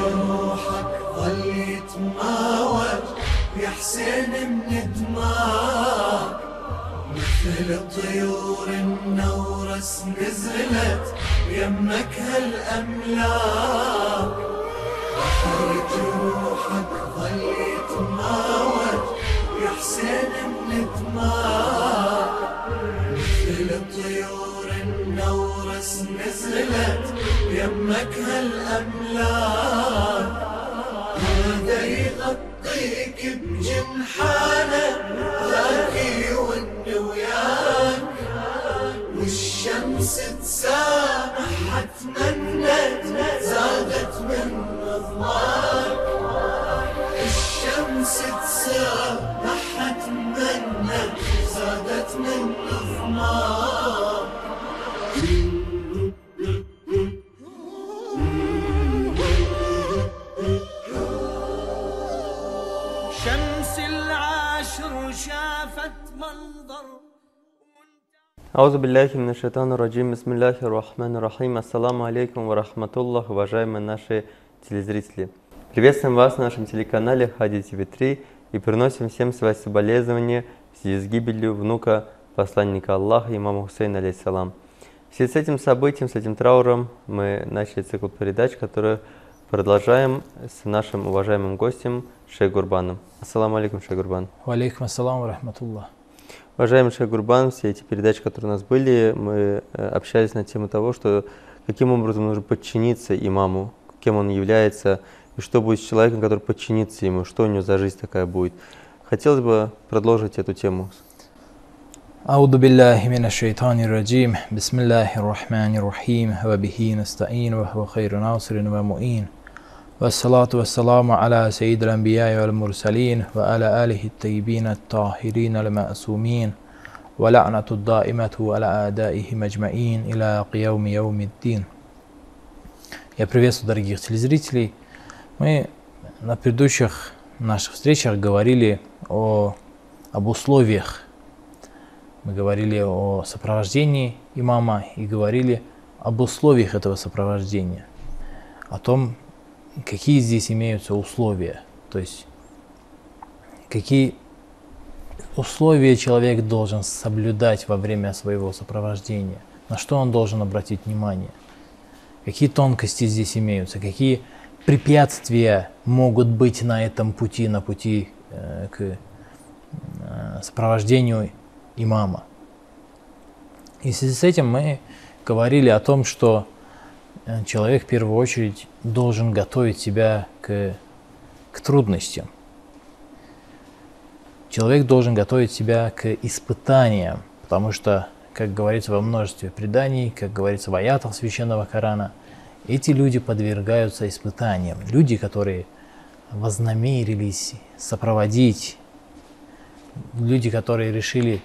جروحك ظل يتماوج يا حسين من دماك مثل طيور النورس نزلت يمك هالأملاك. بحر جروحك ظل يتماوج يا حسين من دماك مثل طيور النورس نزلت يمك هالأملاك. هذا يغطيك بجنحانه ذاك يون وياك والشمس تسامح تمنت زادت من ظلمك الشمس تسامح تمنت زادت من ظلمك شمس العاشر شافت منظر Аузу билляхи мина шайтану раджим, бисмилляхи рахман рахим, ассаламу алейкум ва рахматуллах, уважаемые наши телезрители. Приветствуем вас на нашем телеканале Хади ТВ3 и приносим всем свои соболезнования в связи с гибелью внука посланника Аллаха, имама Хусейна, алейсалам. В связи с этим событием, с этим трауром мы начали цикл передач, который продолжаем с нашим уважаемым гостем Шейх Гурбаном. Ассаламу алейкум, Шейх Гурбан. Валейкум ассалам рахматуллах. Уважаемый Шейх Гурбан, все эти передачи, которые у нас были, мы э, общались на тему того, что каким образом нужно подчиниться имаму, кем он является, и что будет с человеком, который подчинится ему, что у него за жизнь такая будет. Хотелось бы продолжить эту тему. أعوذ بالله من الشيطان الرجيم بسم الله الرحمن الرحيم وبه نستعين وهو خير ناصر ومؤين والصلاة والسلام على سيد الأنبياء والمرسلين وعلى آله الطيبين الطاهرين المأسومين ولعنة الدائمة على أعدائهم أجمعين إلى قيوم يوم الدين Я приветствую дорогих телезрителей. Мы на предыдущих наших встречах говорили о, об условиях. Мы говорили о сопровождении имама и говорили об условиях этого сопровождения, о том, какие здесь имеются условия, то есть какие условия человек должен соблюдать во время своего сопровождения, на что он должен обратить внимание, какие тонкости здесь имеются, какие препятствия могут быть на этом пути, на пути к э, сопровождению имама. И в связи с этим мы говорили о том, что э, человек в первую очередь должен готовить себя к, к трудностям. Человек должен готовить себя к испытаниям, потому что, как говорится во множестве преданий, как говорится в аятах Священного Корана, эти люди подвергаются испытаниям. Люди, которые вознамерились сопроводить, люди, которые решили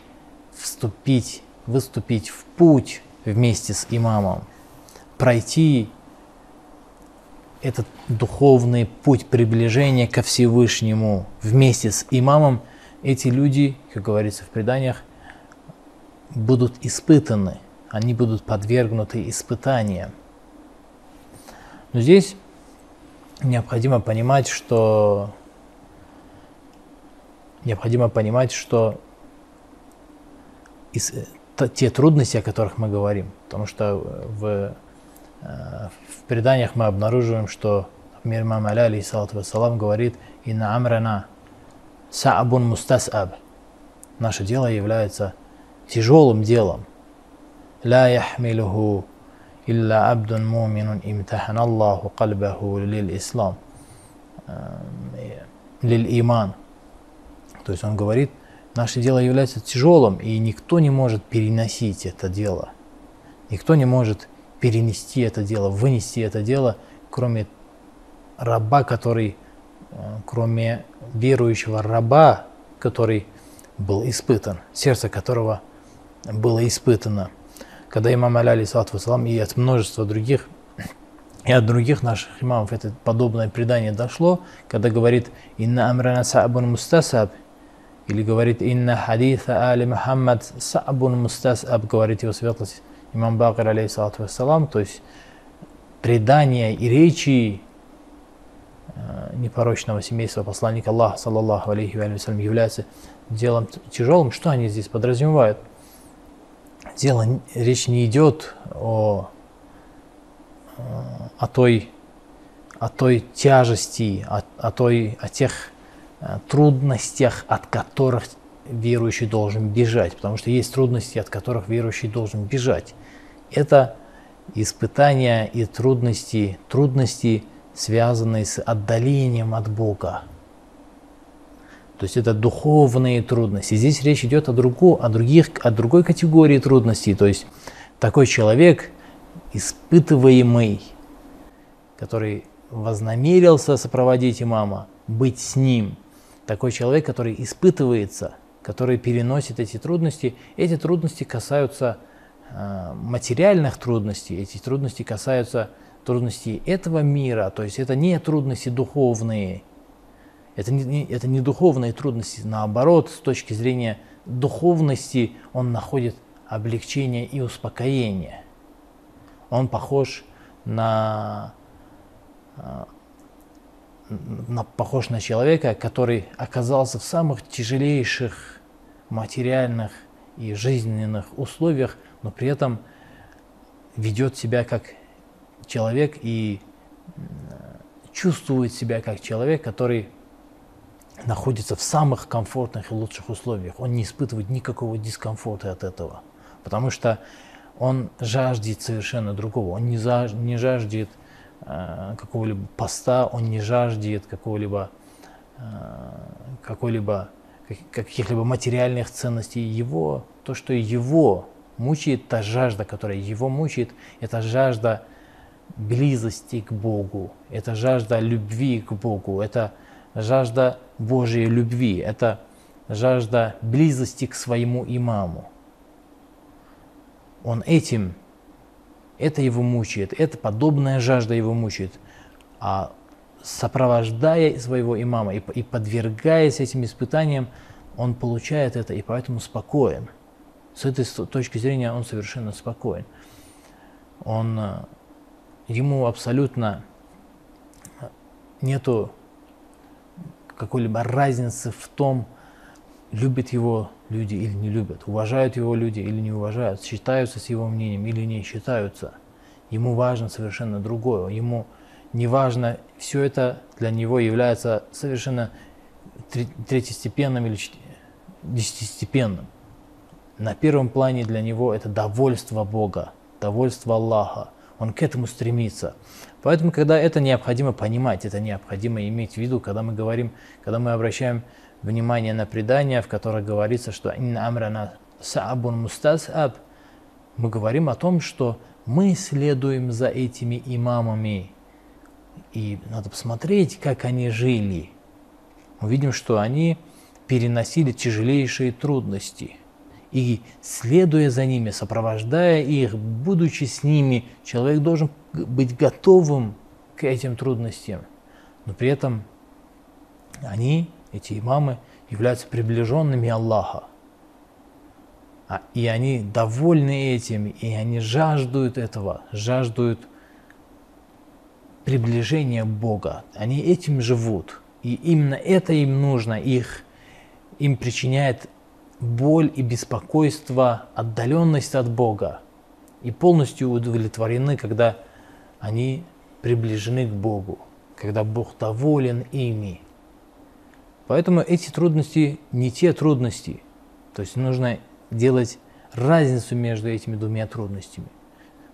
вступить, выступить в путь вместе с имамом, пройти этот духовный путь приближения ко Всевышнему вместе с имамом, эти люди, как говорится в преданиях, будут испытаны, они будут подвергнуты испытаниям. Но здесь необходимо понимать, что необходимо понимать, что из, те трудности, о которых мы говорим, потому что в, в преданиях мы обнаруживаем, что, например, имам Аля, алейхиссалату вассалам, говорит «Инна амрана са'абун мустас'аб» Наше дело является тяжелым делом. «Ла яхмилуху илля абдун муминун имтахан Аллаху кальбаху лил ислам» лил иман. То есть он говорит – Наше дело является тяжелым, и никто не может переносить это дело. Никто не может перенести это дело, вынести это дело, кроме раба, который, кроме верующего раба, который был испытан, сердце которого было испытано. Когда имам Аля, алейсалату и от множества других, и от других наших имамов это подобное предание дошло, когда говорит «Инна амрана са'бун мустасаб», или говорит «Инна хадиса али Мухаммад са'бун мустасаб», говорит его светлость имам Бакр, алейхиссалату вассалам, то есть предания и речи непорочного семейства посланника Аллаха, саллаллаху алейхи ва салям, является делом тяжелым, что они здесь подразумевают? Дело, речь не идет о, э, о той о той тяжести, о, о, той, о тех э, трудностях, от которых верующий должен бежать, потому что есть трудности, от которых верующий должен бежать. Это испытания и трудности, трудности, связанные с отдалением от Бога. То есть это духовные трудности. Здесь речь идет о, другу, о, других, о другой категории трудностей. То есть такой человек, испытываемый, который вознамерился сопроводить имама, быть с ним. Такой человек, который испытывается, который переносит эти трудности. Эти трудности касаются э, материальных трудностей, эти трудности касаются трудностей этого мира, то есть это не трудности духовные, это не, это не духовные трудности, наоборот, с точки зрения духовности он находит облегчение и успокоение. Он похож на похож на человека, который оказался в самых тяжелейших материальных и жизненных условиях, но при этом ведет себя как человек и чувствует себя как человек, который находится в самых комфортных и лучших условиях. Он не испытывает никакого дискомфорта от этого, потому что он жаждет совершенно другого. Он не, за, не жаждет Э, какого-либо поста, он не жаждет какого-либо э, какой-либо каких-либо материальных ценностей. Его, то, что его мучает, та жажда, которая его мучает, это жажда близости к Богу, это жажда любви к Богу, это жажда Божьей любви, это жажда близости к своему имаму. Он этим это его мучает, это подобная жажда его мучает. А сопровождая своего имама и, и подвергаясь этим испытаниям, он получает это и поэтому спокоен. С этой точки зрения он совершенно спокоен. Он, э, ему абсолютно нету какой-либо разницы в том, любят его люди или не любят, уважают его люди или не уважают, считаются с его мнением или не считаются. Ему важно совершенно другое. Ему не важно, все это для него является совершенно третьестепенным или десятистепенным. На первом плане для него это довольство Бога, довольство Аллаха. Он к этому стремится. Поэтому, когда это необходимо понимать, это необходимо иметь в виду, когда мы говорим, когда мы обращаем внимание на предание, в котором говорится, что «Инна амрана саабун мустасаб», мы говорим о том, что мы следуем за этими имамами, и надо посмотреть, как они жили. Мы видим, что они переносили тяжелейшие трудности. И следуя за ними, сопровождая их, будучи с ними, человек должен быть готовым к этим трудностям. Но при этом они эти имамы являются приближенными Аллаха. А, и они довольны этим, и они жаждут этого, жаждут приближения Бога. Они этим живут. И именно это им нужно, их, им причиняет боль и беспокойство, отдаленность от Бога. И полностью удовлетворены, когда они приближены к Богу, когда Бог доволен ими. Поэтому эти трудности не те трудности. То есть нужно делать разницу между этими двумя трудностями.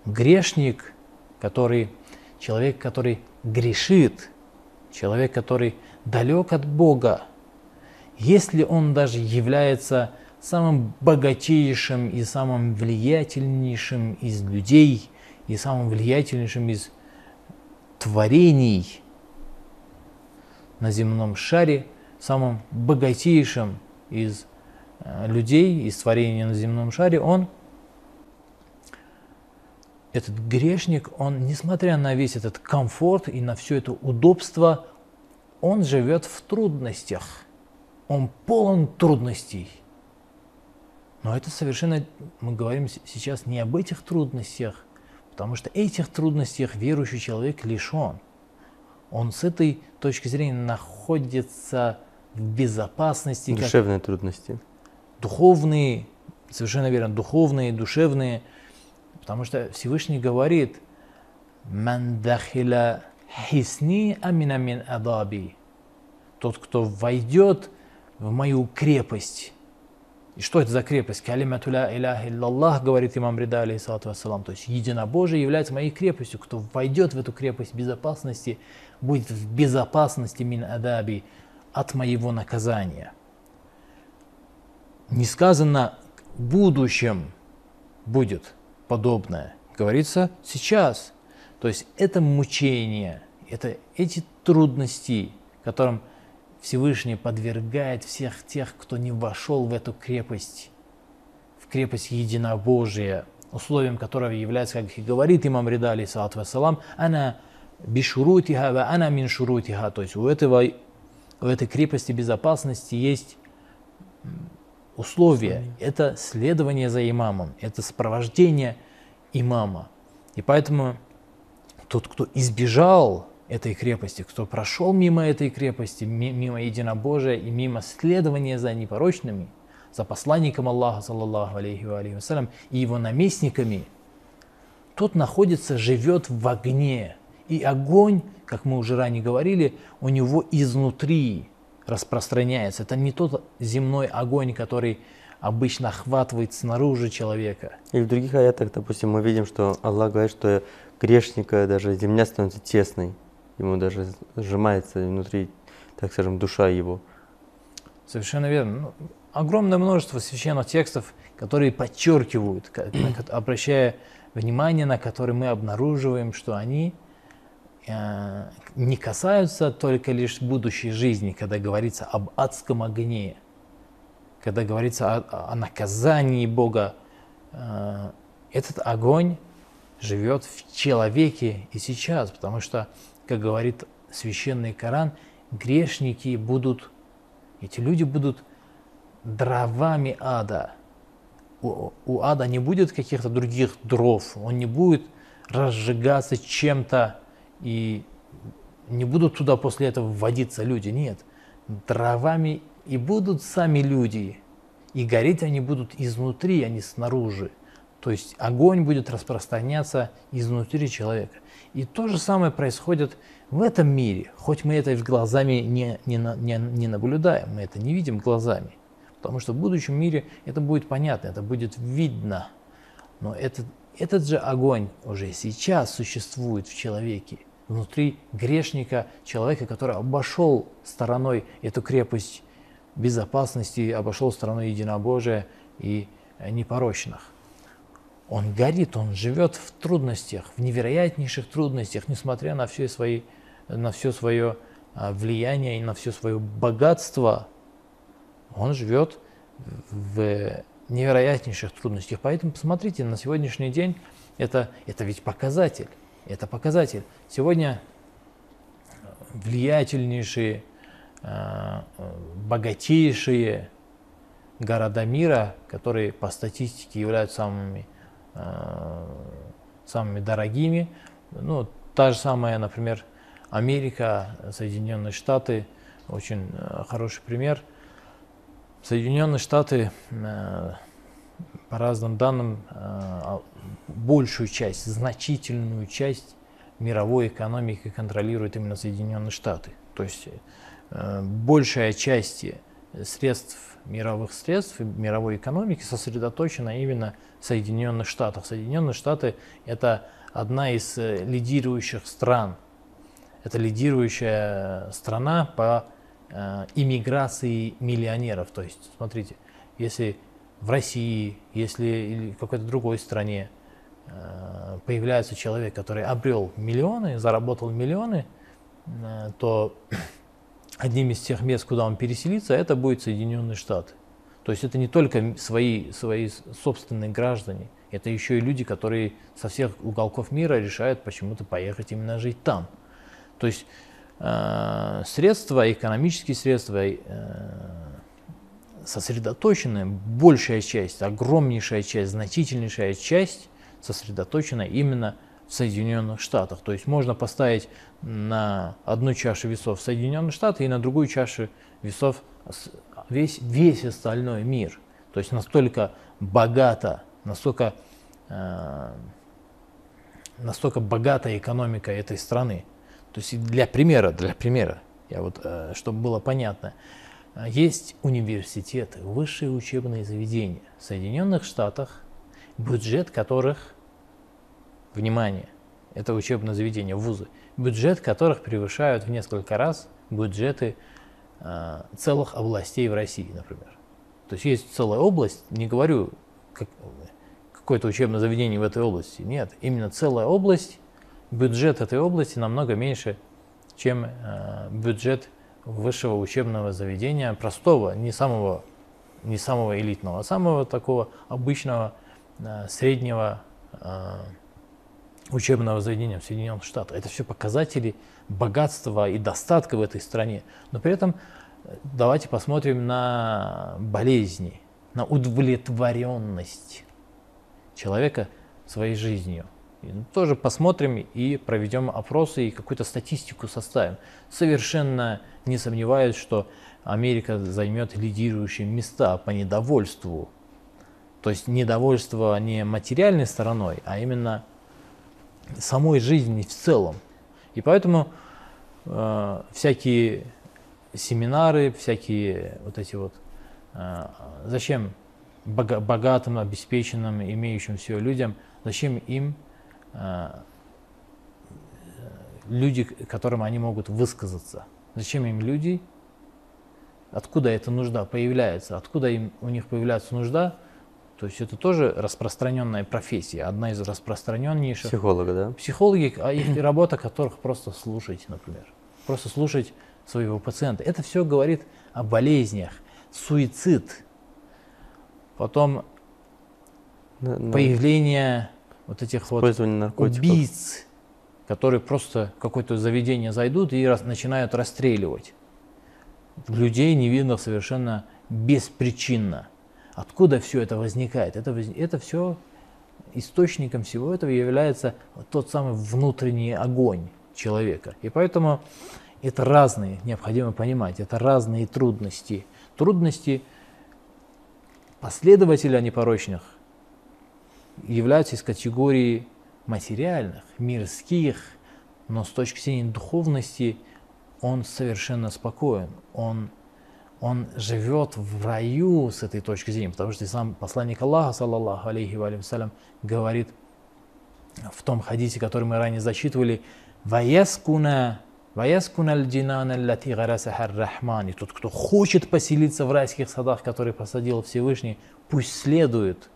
Грешник, который, человек, который грешит, человек, который далек от Бога, если он даже является самым богатейшим и самым влиятельнейшим из людей и самым влиятельнейшим из творений на земном шаре, самым богатейшим из э, людей, из творения на земном шаре, он, этот грешник, он, несмотря на весь этот комфорт и на все это удобство, он живет в трудностях. Он полон трудностей. Но это совершенно, мы говорим сейчас не об этих трудностях, потому что этих трудностях верующий человек лишен. он с этой точки зрения находится в безопасности, как Душевные трудности. духовные, совершенно верно, духовные, душевные, потому что Всевышний говорит, «Ман дахиля хисни амина мин адаби». Тот, кто войдет в мою крепость. И что это за крепость? Калимату ля иляха иллаллах, говорит имам Рида, алейхиссалату вассалам. То есть единобожие является моей крепостью. Кто войдет в эту крепость безопасности, будет в безопасности мин адаби, от моего наказания. Не сказано в будущем будет подобное. Говорится сейчас. То есть это мучение, это эти трудности, которым Всевышний подвергает всех тех, кто не вошел в эту крепость, в крепость единобожия, условием которого является, как и говорит имам Рида, алейсалату вассалам, она бишурутиха ва она мин шурутиха. То есть у, этого, у этой крепости безопасности есть условия. Это следование за имамом, это сопровождение имама. И поэтому тот, кто избежал этой крепости, кто прошел мимо этой крепости, ми- мимо единобожия и мимо следования за непорочными, за посланником Аллаха, саллаллаху алейхи ва алейхи вассалям, и его наместниками, тот находится, живет в огне. И огонь, как мы уже ранее говорили, у него изнутри распространяется. Это не тот земной огонь, который обычно охватывает снаружи человека. И в других аятах, допустим, мы видим, что Аллах говорит, что грешника даже земля становится тесной. Ему даже сжимается внутри, так скажем, душа его. Совершенно верно. Ну, огромное множество священных текстов, которые подчеркивают, обращая внимание, на которые мы обнаруживаем, что они не касаются только лишь будущей жизни, когда говорится об адском огне, когда говорится о, о наказании Бога. Э, этот огонь живет в человеке и сейчас, потому что, как говорит священный Коран, грешники будут, эти люди будут дровами ада. У, у ада не будет каких-то других дров, он не будет разжигаться чем-то и не будут туда после этого вводиться люди. Нет, дровами и будут сами люди, и гореть они будут изнутри, а не снаружи. То есть огонь будет распространяться изнутри человека. И то же самое происходит в этом мире, хоть мы это глазами не, не, не, не наблюдаем, мы это не видим глазами. Потому что в будущем мире это будет понятно, это будет видно. Но этот, этот же огонь уже сейчас существует в человеке, внутри грешника, человека, который обошел стороной эту крепость безопасности, обошел стороной единобожия и э, непорочных. Он горит, он живет в трудностях, в невероятнейших трудностях, несмотря на все, свои, на все свое а, влияние и на все свое богатство, он живет в невероятнейших трудностях. Поэтому посмотрите, на сегодняшний день это, это ведь показатель. Это показатель. Сегодня влиятельнейшие, э, богатейшие города мира, которые по статистике являются самыми, э, самыми дорогими. Ну, та же самая, например, Америка, Соединенные Штаты, очень э, хороший пример. Соединенные Штаты, э, по разным данным, э, а- большую часть, значительную часть мировой экономики контролируют именно Соединенные Штаты. То есть э, большая часть средств, мировых средств мировой экономики сосредоточена именно в Соединенных Штатах. Соединенные Штаты – это одна из э, лидирующих стран. Это лидирующая страна по э, иммиграции миллионеров. То есть, смотрите, если в России, если или в какой-то другой стране э, появляется человек, который обрел миллионы, заработал миллионы, э, то одним из тех мест, куда он переселится, это будет Соединенные Штаты. То есть это не только свои, свои собственные граждане, это еще и люди, которые со всех уголков мира решают почему-то поехать именно жить там. То есть э, средства, экономические средства э, сосредоточены, большая часть, огромнейшая часть, значительнейшая часть сосредоточена именно в Соединенных Штатах. То есть можно поставить на одну чашу весов Соединенные Штаты и на другую чашу весов весь, весь остальной мир. То есть настолько богато, настолько, э, настолько богатая экономика этой страны. То есть для примера, для примера, я вот, э, чтобы было понятно, э, есть университеты, высшие учебные заведения в Соединенных Штатах, бюджет которых, внимание, это учебное заведение, вузы, бюджет которых превышают в несколько раз бюджеты э, целых областей в России, например. То есть есть целая область, не говорю как- какое-то учебное заведение в этой области, нет, именно целая область, бюджет этой области намного меньше, чем э, бюджет высшего учебного заведения, простого, не самого, не самого элитного, а самого такого обычного э, среднего э, учебного заведения в Соединенных Штатах. Это все показатели богатства и достатка в этой стране. Но при этом э, давайте посмотрим на болезни, на удовлетворенность человека своей жизнью. И тоже посмотрим и проведем опросы и какую-то статистику составим. Совершенно не сомневаюсь, что Америка займет лидирующие места по недовольству. То есть недовольство не материальной стороной, а именно самой жизни в целом. И поэтому э, всякие семинары, всякие вот эти вот, э, зачем бога- богатым, обеспеченным, имеющим все людям, зачем им люди, к- которым они могут высказаться? Зачем им люди? Откуда эта нужда появляется? Откуда им, у них появляется нужда? То есть это тоже распространенная профессия, одна из распространеннейших. Психолога, да? Психологи, а их работа которых просто слушать, например. Просто слушать своего пациента. Это все говорит о болезнях, суицид, потом да. появление вот этих вот наркотиков. убийц, которые просто в какое-то заведение зайдут и рас- начинают расстреливать людей невинных совершенно беспричинно. Откуда все это возникает? Это, это все источником всего этого является тот самый внутренний огонь человека. И поэтому это разные, необходимо понимать, это разные трудности. Трудности последователя непорочных являются из категории материальных, мирских, но с точки зрения духовности он совершенно спокоен. Он, он живет в раю с этой точки зрения, потому что сам посланник Аллаха, саллаллаху алейхи ва салям, говорит в том хадисе, который мы ранее зачитывали, «Ваяскуна Ваяскуна аль-джинана аллати гарасаха ар-рахман». И тот, кто хочет поселиться в райских садах, которые посадил Всевышний, пусть следует,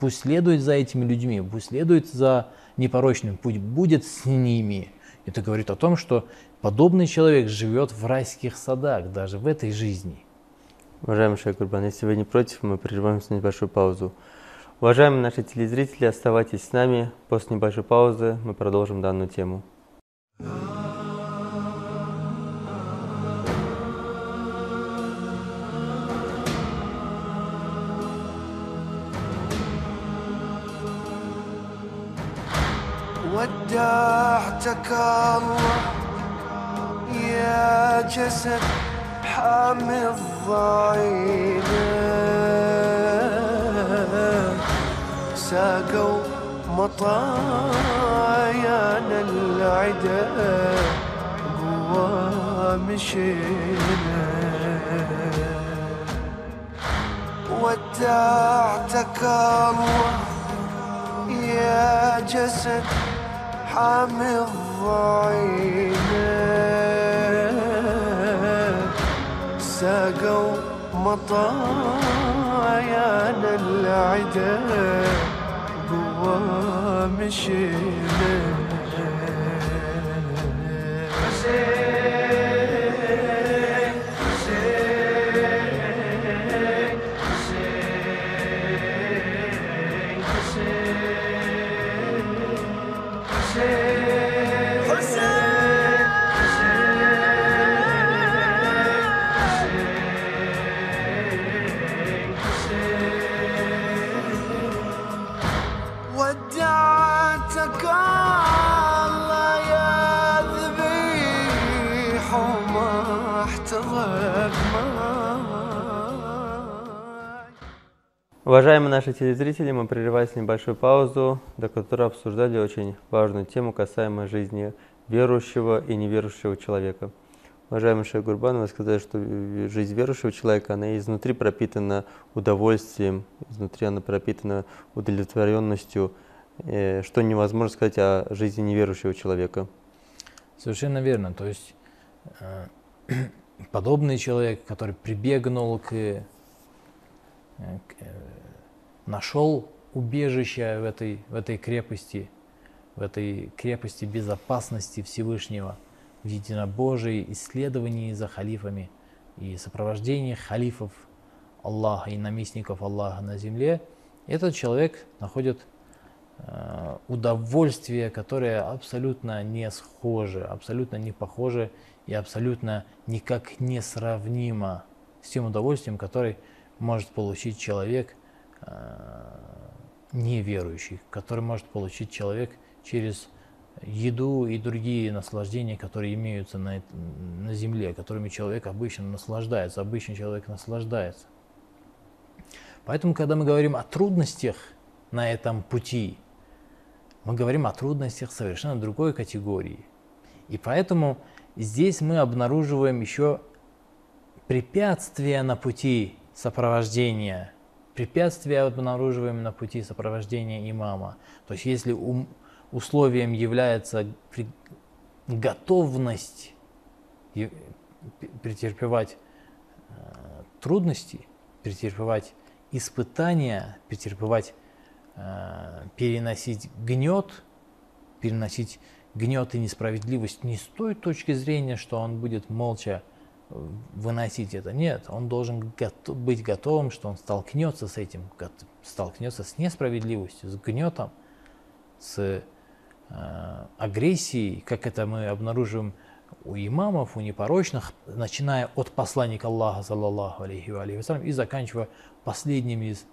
пусть следует за этими людьми, пусть следует за непорочным, пусть будет с ними. Это говорит о том, что подобный человек живет в райских садах, даже в этой жизни. Уважаемый Шейх Курбан, если вы не против, мы прерываемся на небольшую паузу. Уважаемые наши телезрители, оставайтесь с нами. После небольшой паузы мы продолжим данную тему. ودعتك الله يا جسد حامي الضعينة ساقوا مطايانا العدا قوى مشينا. ودعتك الله يا جسد حامي الضعينة ساقوا مطايانا العدا قوى مشينا. Уважаемые наши телезрители, мы прерываем небольшую паузу, до которой обсуждали очень важную тему, касаемо жизни верующего и неверующего человека. Уважаемый Шейх Гурбан, вы сказали, что жизнь верующего человека, она изнутри пропитана удовольствием, изнутри она пропитана удовлетворенностью, что невозможно сказать о жизни неверующего человека. Совершенно верно. То есть э, подобный человек, который прибегнул к, э, к э, нашел убежище в этой, в этой крепости, в этой крепости безопасности Всевышнего – в единобожии, исследовании за халифами и сопровождении халифов Аллаха и наместников Аллаха на земле, этот человек находит э, удовольствие, которое абсолютно не схоже, абсолютно не похоже и абсолютно никак не сравнимо с тем удовольствием, которое может получить человек э, неверующий, который может получить человек через еду и другие наслаждения, которые имеются на, на земле, которыми человек обычно наслаждается, обычный человек наслаждается. Поэтому, когда мы говорим о трудностях на этом пути, мы говорим о трудностях совершенно другой категории. И поэтому здесь мы обнаруживаем еще препятствия на пути сопровождения, препятствия обнаруживаем на пути сопровождения имама. То есть если у условием является готовность претерпевать э, трудности, претерпевать испытания, претерпевать, переносить гнет, переносить гнет и несправедливость не с той точки зрения, что он будет молча э, выносить это. Нет, он должен быть готовым, что он столкнется с этим, столкнется с несправедливостью, с гнетом, с Э, агрессии, как это мы обнаружим у имамов, у непорочных, начиная от посланника Аллаха, саллаллаху алейхи ва и заканчивая последними из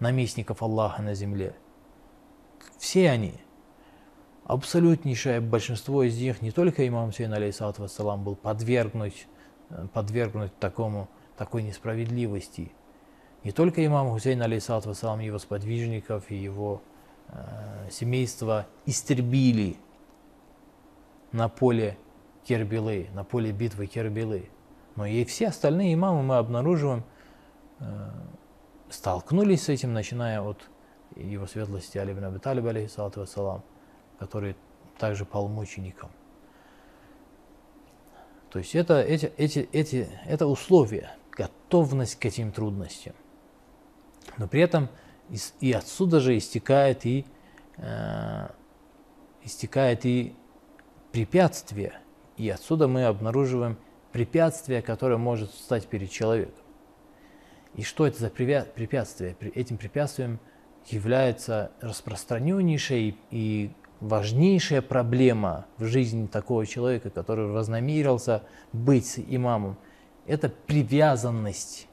наместников Аллаха на земле. Все они, абсолютнейшее большинство из них, не только имам Сейн, алейхиссалату вассалам, был подвергнуть, э, подвергнуть такому, такой несправедливости. Не только имам Хусейн, алейхиссалату вассалам, его сподвижников и его Э, семейство истребили на поле Кербилы, на поле битвы Кербилы. Но и все остальные имамы мы обнаруживаем, э, столкнулись с этим, начиная от его светлости Али ибн Аби Талиб, алейхиссалату вассалам, который также пал мучеником. То есть это, эти, эти, эти, это условия, готовность к этим трудностям. Но при этом и отсюда же истекает и, э, истекает и препятствие. И отсюда мы обнаруживаем препятствие, которое может стать перед человеком. И что это за препятствие? Этим препятствием является распространеннейшая и важнейшая проблема в жизни такого человека, который вознамерился быть имамом. Это привязанность,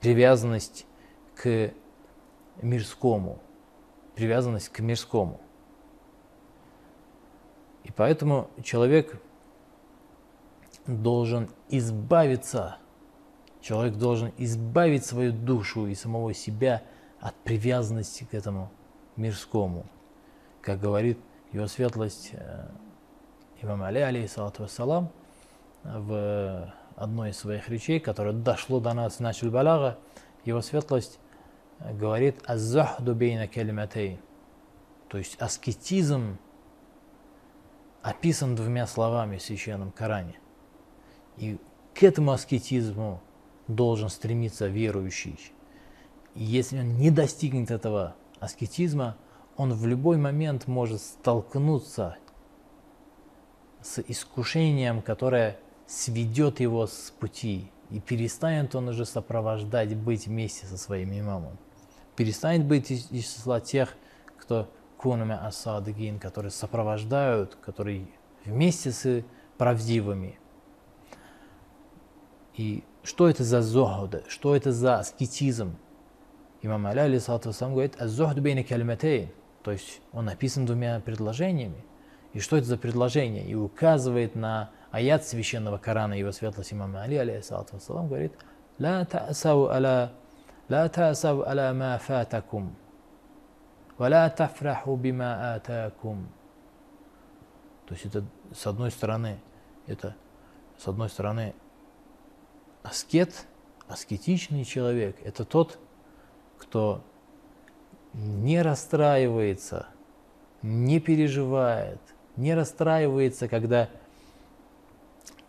привязанность к мирскому, привязанность к мирскому. И поэтому человек должен избавиться, человек должен избавить свою душу и самого себя от привязанности к этому мирскому. Как говорит его светлость э, имам Али, алейхиссалату вассалам, в одной из своих речей, которое дошло до нас в Началь Балага, его светлость говорит «Аззахду бейна калиматейн». То есть аскетизм описан двумя словами в Священном Коране. И к этому аскетизму должен стремиться верующий. И если он не достигнет этого аскетизма, он в любой момент может столкнуться с искушением, которое сведет его с пути, и перестанет он уже сопровождать, быть вместе со своим имамом перестанет быть из, из числа тех, кто кунами асадыгин, которые сопровождают, которые вместе с правдивыми. И что это за зохд? Что это за аскетизм? Имам Аля, алисату сам говорит, азохд бейна калиматейн. То есть он написан двумя предложениями. И что это за предложение? И указывает на аят священного Корана, его светлость имам Али, алисату вассалам, говорит, «Ла та'сау аля, ла та'сау аля ма фатакум, ва ла тафраху бима атакум». То есть это, с одной стороны, это, с одной стороны, аскет, аскетичный человек, это тот, кто не расстраивается, не переживает, не расстраивается, когда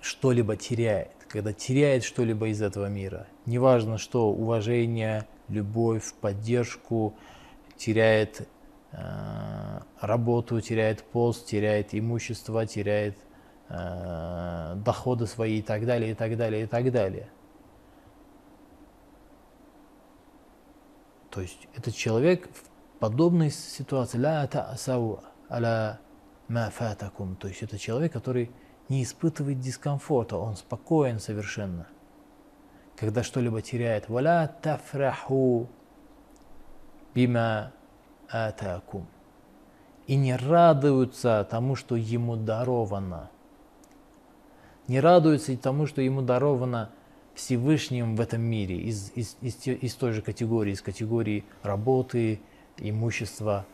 что-либо теряет, когда теряет что-либо из этого мира. Неважно что, уважение, любовь, поддержку, теряет э, работу, теряет пост, теряет имущество, теряет э, доходы свои и так далее, и так далее, и так далее. То есть этот человек в подобной ситуации ля та'асау аля ма фатакум. То есть это человек, который не испытывает дискомфорта, он спокоен совершенно. Когда что-либо теряет, валя тафраху бима атакум. И не радуются тому, что ему даровано. Не радуются тому, что ему даровано Всевышним в этом мире, из, из, из, из той же категории, из категории работы, имущества,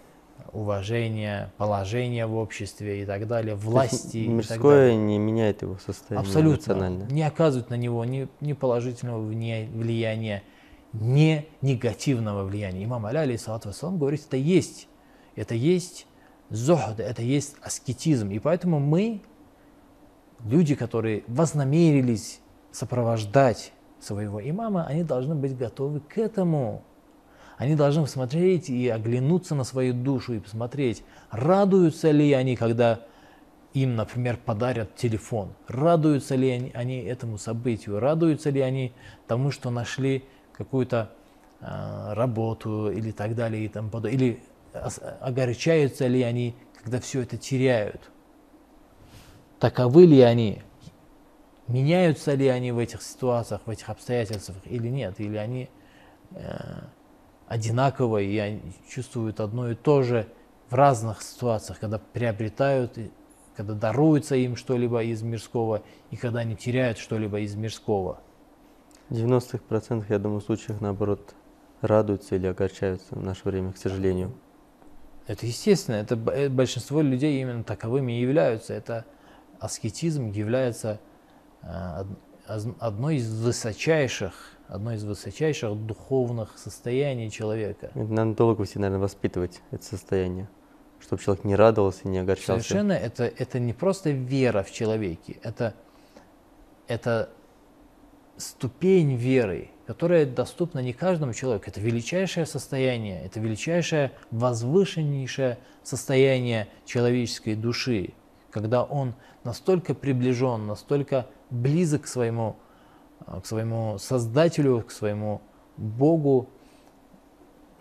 уважения, положения в обществе и так далее, власти. и мирское так далее. не меняет его состояние Абсолютно. Не оказывает на него ни, ни положительного влияния, ни негативного влияния. Имам Аля, алейхиссалату вассалам, говорит, это есть. Это есть зохд, это есть аскетизм. И поэтому мы, люди, которые вознамерились сопровождать своего имама, они должны быть готовы к этому. Они должны посмотреть и оглянуться на свою душу и посмотреть, радуются ли они, когда им, например, подарят телефон. Радуются ли они, они этому событию? Радуются ли они тому, что нашли какую-то э, работу или так далее и тому подобное? Или огорчаются ли они, когда все это теряют? Таковы ли они? Меняются ли они в этих ситуациях, в этих обстоятельствах или нет? Или они э, одинаково и они чувствуют одно и то же в разных ситуациях, когда приобретают, когда даруется им что-либо из мирского и когда они теряют что-либо из мирского. В 90% я думаю, случаях наоборот радуются или огорчаются в наше время, к сожалению. Это естественно, это э, большинство людей именно таковыми и являются. Это аскетизм является э, одной из высочайших, одной из высочайших духовных состояний человека. Это надо долго все, наверное, воспитывать это состояние, чтобы человек не радовался, не огорчался. Совершенно это, это не просто вера в человеке, это, это ступень веры, которая доступна не каждому человеку. Это величайшее состояние, это величайшее, возвышеннейшее состояние человеческой души, когда он настолько приближен, настолько близок к своему, э, к своему Создателю, к своему Богу,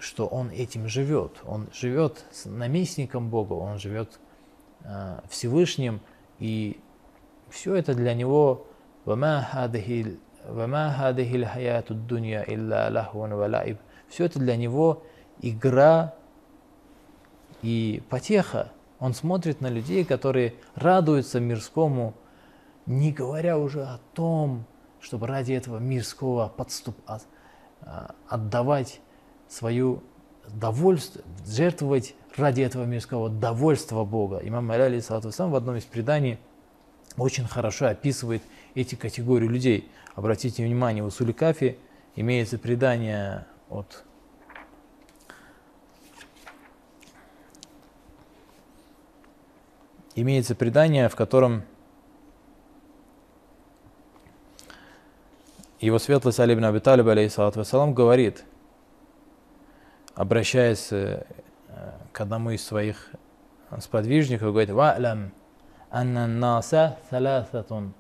что он этим живет. Он живет с наместником Бога, он живет э, Всевышним, и все это для него. Все это для него игра и потеха. Он смотрит на людей, которые радуются мирскому, не говоря уже о том, чтобы ради этого мирского подступ, а- а, отдавать свою довольство, жертвовать ради этого мирского довольства Бога. Имам Аля, алейхиссалату вассалам, в одном из преданий очень хорошо описывает эти категории людей. Обратите внимание, в Усуле Кафи имеется предание от имеется предание, в котором его светлость Али ибн Аби алейхиссалату вассалам, говорит, обращаясь э, к одному из своих сподвижников, говорит, «Ва'лям анна наса саласатун».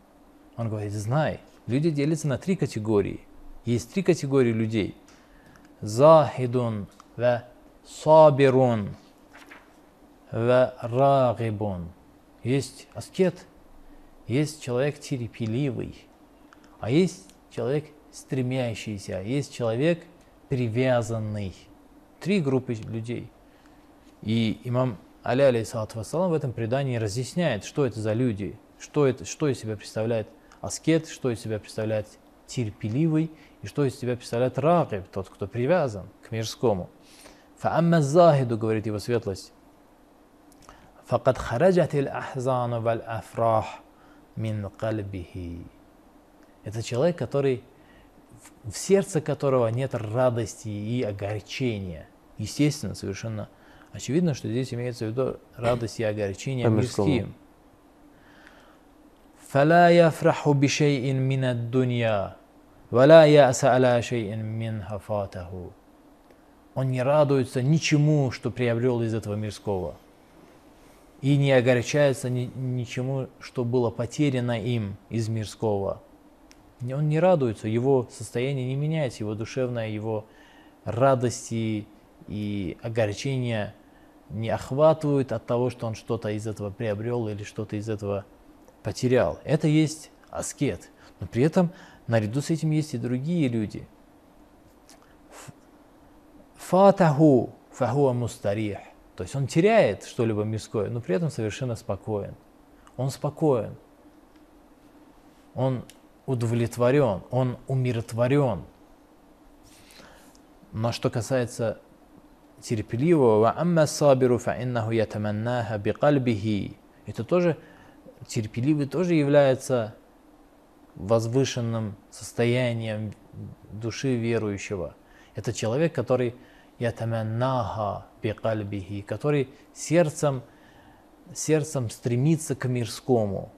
Он говорит, знай, люди делятся на три категории. Есть три категории людей. Захидун ва сабирун ва рагибун. Есть аскет, есть человек терпеливый, а есть человек стремящийся, а есть человек привязанный. Три группы людей. И имам Аля, алейсалату вассалам, в этом предании разъясняет, что это за люди, что, это, что из себя представляет аскет, что из себя представляет терпеливый, и что из себя представляет рагиб, тот, кто привязан к мирскому. Фаамма захиду, говорит его светлость, فقد خرجت الأحزان والأفراح من قلبه. Это человек, который в сердце которого нет радости и огорчения. Естественно, совершенно очевидно, что здесь имеется в виду радость и огорчение По мирскому. мирским. فلا يفرح بشيء من الدنيا ولا يأس على شيء منها فاته. Он не радуется ничему, что приобрел из этого мирского. И не огорчается ни- ничему, что было потеряно им из мирского. Он не радуется, его состояние не меняется, его душевное, его радости и огорчения не охватывают от того, что он что-то из этого приобрел или что-то из этого потерял. Это есть аскет. Но при этом наряду с этим есть и другие люди. Фатаху фахуа мустарих. То есть он теряет что-либо мирское, но при этом совершенно спокоен. Он спокоен. Он удовлетворен, он умиротворен. Но что касается терпеливого, «Ваамма сабиру фаиннаху ятаманнаха биқальбихи». Это тоже, терпеливый тоже является возвышенным состоянием души верующего. Это человек, который ятаманнаха биқальбихи, который сердцем, сердцем стремится к мирскому.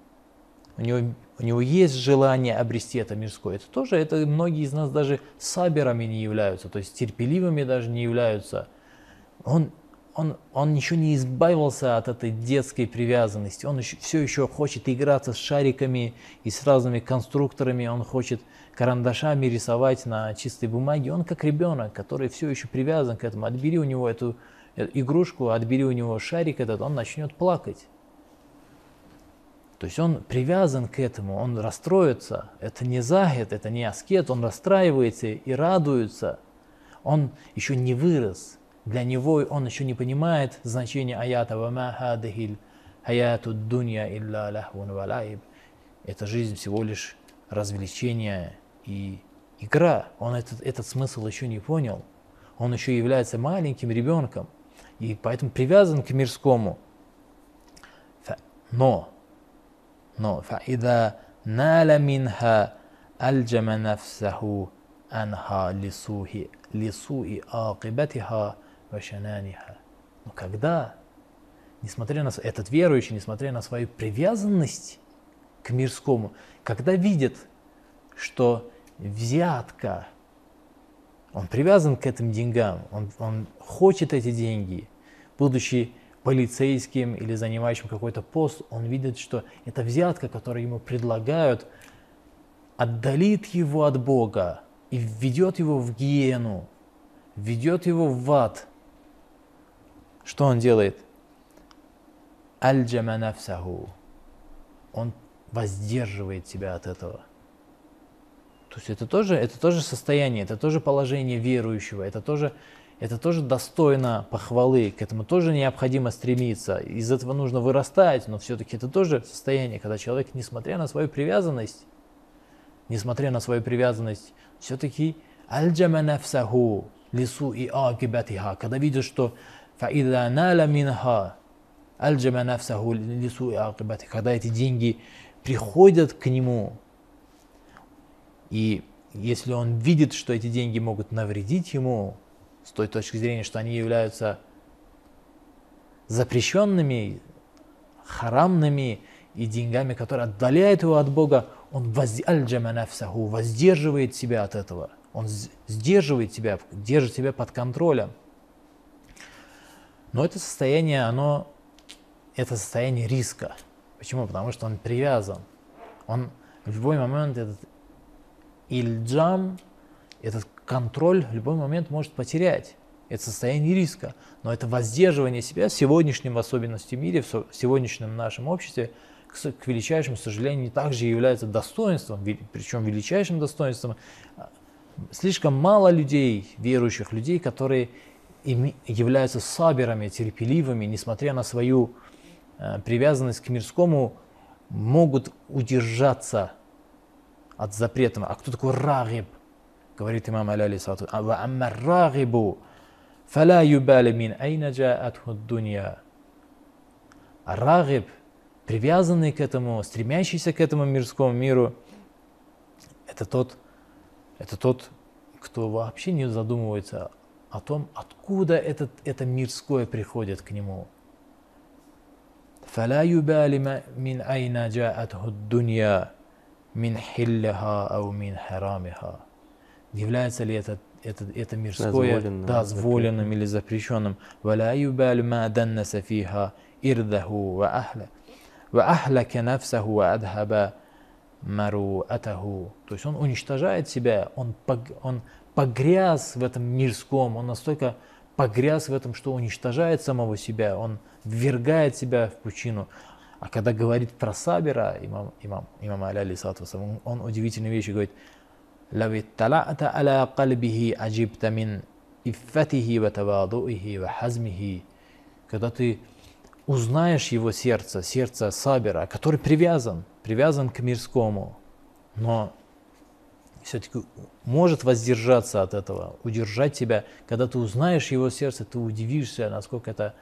У него, у него есть желание обрести это мирское. Это тоже, это многие из нас даже саберами не являются, то есть терпеливыми даже не являются. Он, он, он еще не избавился от этой детской привязанности. Он еще, все еще хочет играться с шариками и с разными конструкторами. Он хочет карандашами рисовать на чистой бумаге. Он как ребенок, который все еще привязан к этому. Отбери у него эту э, игрушку, отбери у него шарик этот, он начнет плакать. То есть он привязан к этому, он расстроится. Это не загет, это не аскет, он расстраивается и радуется. Он еще не вырос для него он еще не понимает значение аята «Вама хадахиль хаяту дунья илля лахвун валаиб». Это жизнь всего лишь развлечение и игра. Он этот, этот смысл еще не понял. Он еще является маленьким ребенком и поэтому привязан к мирскому. Но, но, фаида нала минха альджама нафсаху анха лисухи лисуи акибатиха но когда, несмотря на этот верующий, несмотря на свою привязанность к мирскому, когда видит, что взятка, он привязан к этим деньгам, он, он хочет эти деньги, будучи полицейским или занимающим какой-то пост, он видит, что эта взятка, которую ему предлагают, отдалит его от Бога и введет его в гиену, введет его в ад. Что он делает? Аль-джама нафсаху. Он воздерживает себя от этого. То есть это тоже, это тоже состояние, это тоже положение верующего, это тоже, это тоже достойно похвалы, к этому тоже необходимо стремиться. Из этого нужно вырастать, но все-таки это тоже состояние, когда человек, несмотря на свою привязанность, несмотря на свою привязанность, все-таки аль-джама нафсаху лису и акибатиха, когда видит, что нала минха аль-джама нафсаху лису и акибатиха, когда эти деньги приходят к нему, и если он видит, что эти деньги могут навредить ему, с той точки зрения, что они являются запрещенными, харамными и деньгами, которые отдаляют его от Бога, он воздерживает себя от этого. Он сдерживает себя, держит себя под контролем. Но это состояние, оно, это состояние риска. Почему? Потому что он привязан. Он в любой момент этот ильджам, этот контроль в любой момент может потерять. Это состояние риска. Но это воздерживание себя в сегодняшнем особенности мире, в сегодняшнем нашем обществе, к, величайшему сожалению, также является достоинством, причем величайшим достоинством. Слишком мало людей, верующих людей, которые являются саберами, терпеливыми, несмотря на свою э, привязанность к мирскому, могут удержаться от запрета. А кто такой рагиб? Говорит имам Аля алейсалату. «А ва амма рагибу фала юбали мин айна джаатху дунья. А рагиб, привязанный к этому, стремящийся к этому мирскому миру, это тот, это тот, кто вообще не задумывается о том, откуда этот, это мирское приходит к нему. فلا يبالي ما- من أين جاءته الدنيا من حلها أو من حرامها является ли это, это, это мирское Дозволенным, дозволенным или запрещенным ولا يبال ما دنس فيها إرده وأهله وأهلك نفسه وأذهب مروءته то есть он уничтожает себя он, пог- он погряз в этом мирском, он настолько погряз в этом, что уничтожает самого себя, он ввергает себя в пучину. А когда говорит про Сабира, имам, имам, имам Аля Алисатус, он, он удивительные вещи говорит, «Лавит тала'та аля кальбихи аджибта мин иффатихи ва тавадуихи ва хазмихи». Когда ты узнаешь его сердце, сердце Сабира, который привязан, привязан к мирскому, но все-таки может воздержаться от этого, удержать тебя. Когда ты узнаешь его сердце, ты удивишься, насколько это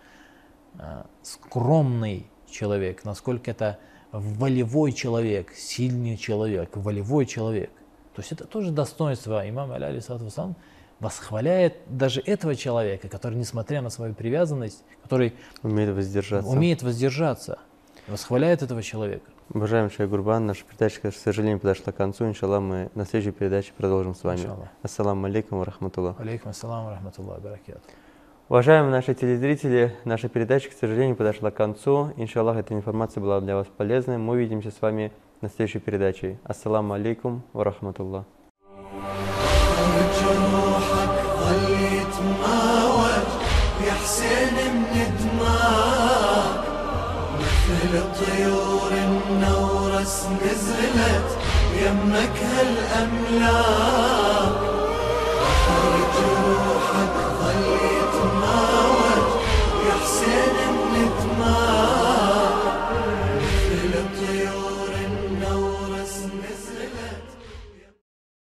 а, скромный человек, насколько это волевой человек, сильный человек, волевой человек. То есть это тоже достоинство. Имам Аля вассалам восхваляет даже этого человека, который, несмотря на свою привязанность, который Умеет воздержаться. умеет воздержаться, восхваляет этого человека. Уважаемый Шейх Гурбан, наша передача, к сожалению, подошла к концу. Иншаллах, мы на следующей передаче продолжим с вами. Иншаллах. Ассаламу алейкум ва рахматуллах. Алейкум ассалам рахматуллах баракат. Уважаемые наши телезрители, наша передача, к сожалению, подошла к концу. Иншаллах, эта информация была для вас полезной. Мы увидимся с вами на следующей передаче. Ассаламу алейкум ва рахматуллах. جروحك ظل يتماوج يا حسين من دماك مثل طيور راس نزلت يمك هالأملاك وجروحك ظل يتماوج يا حسين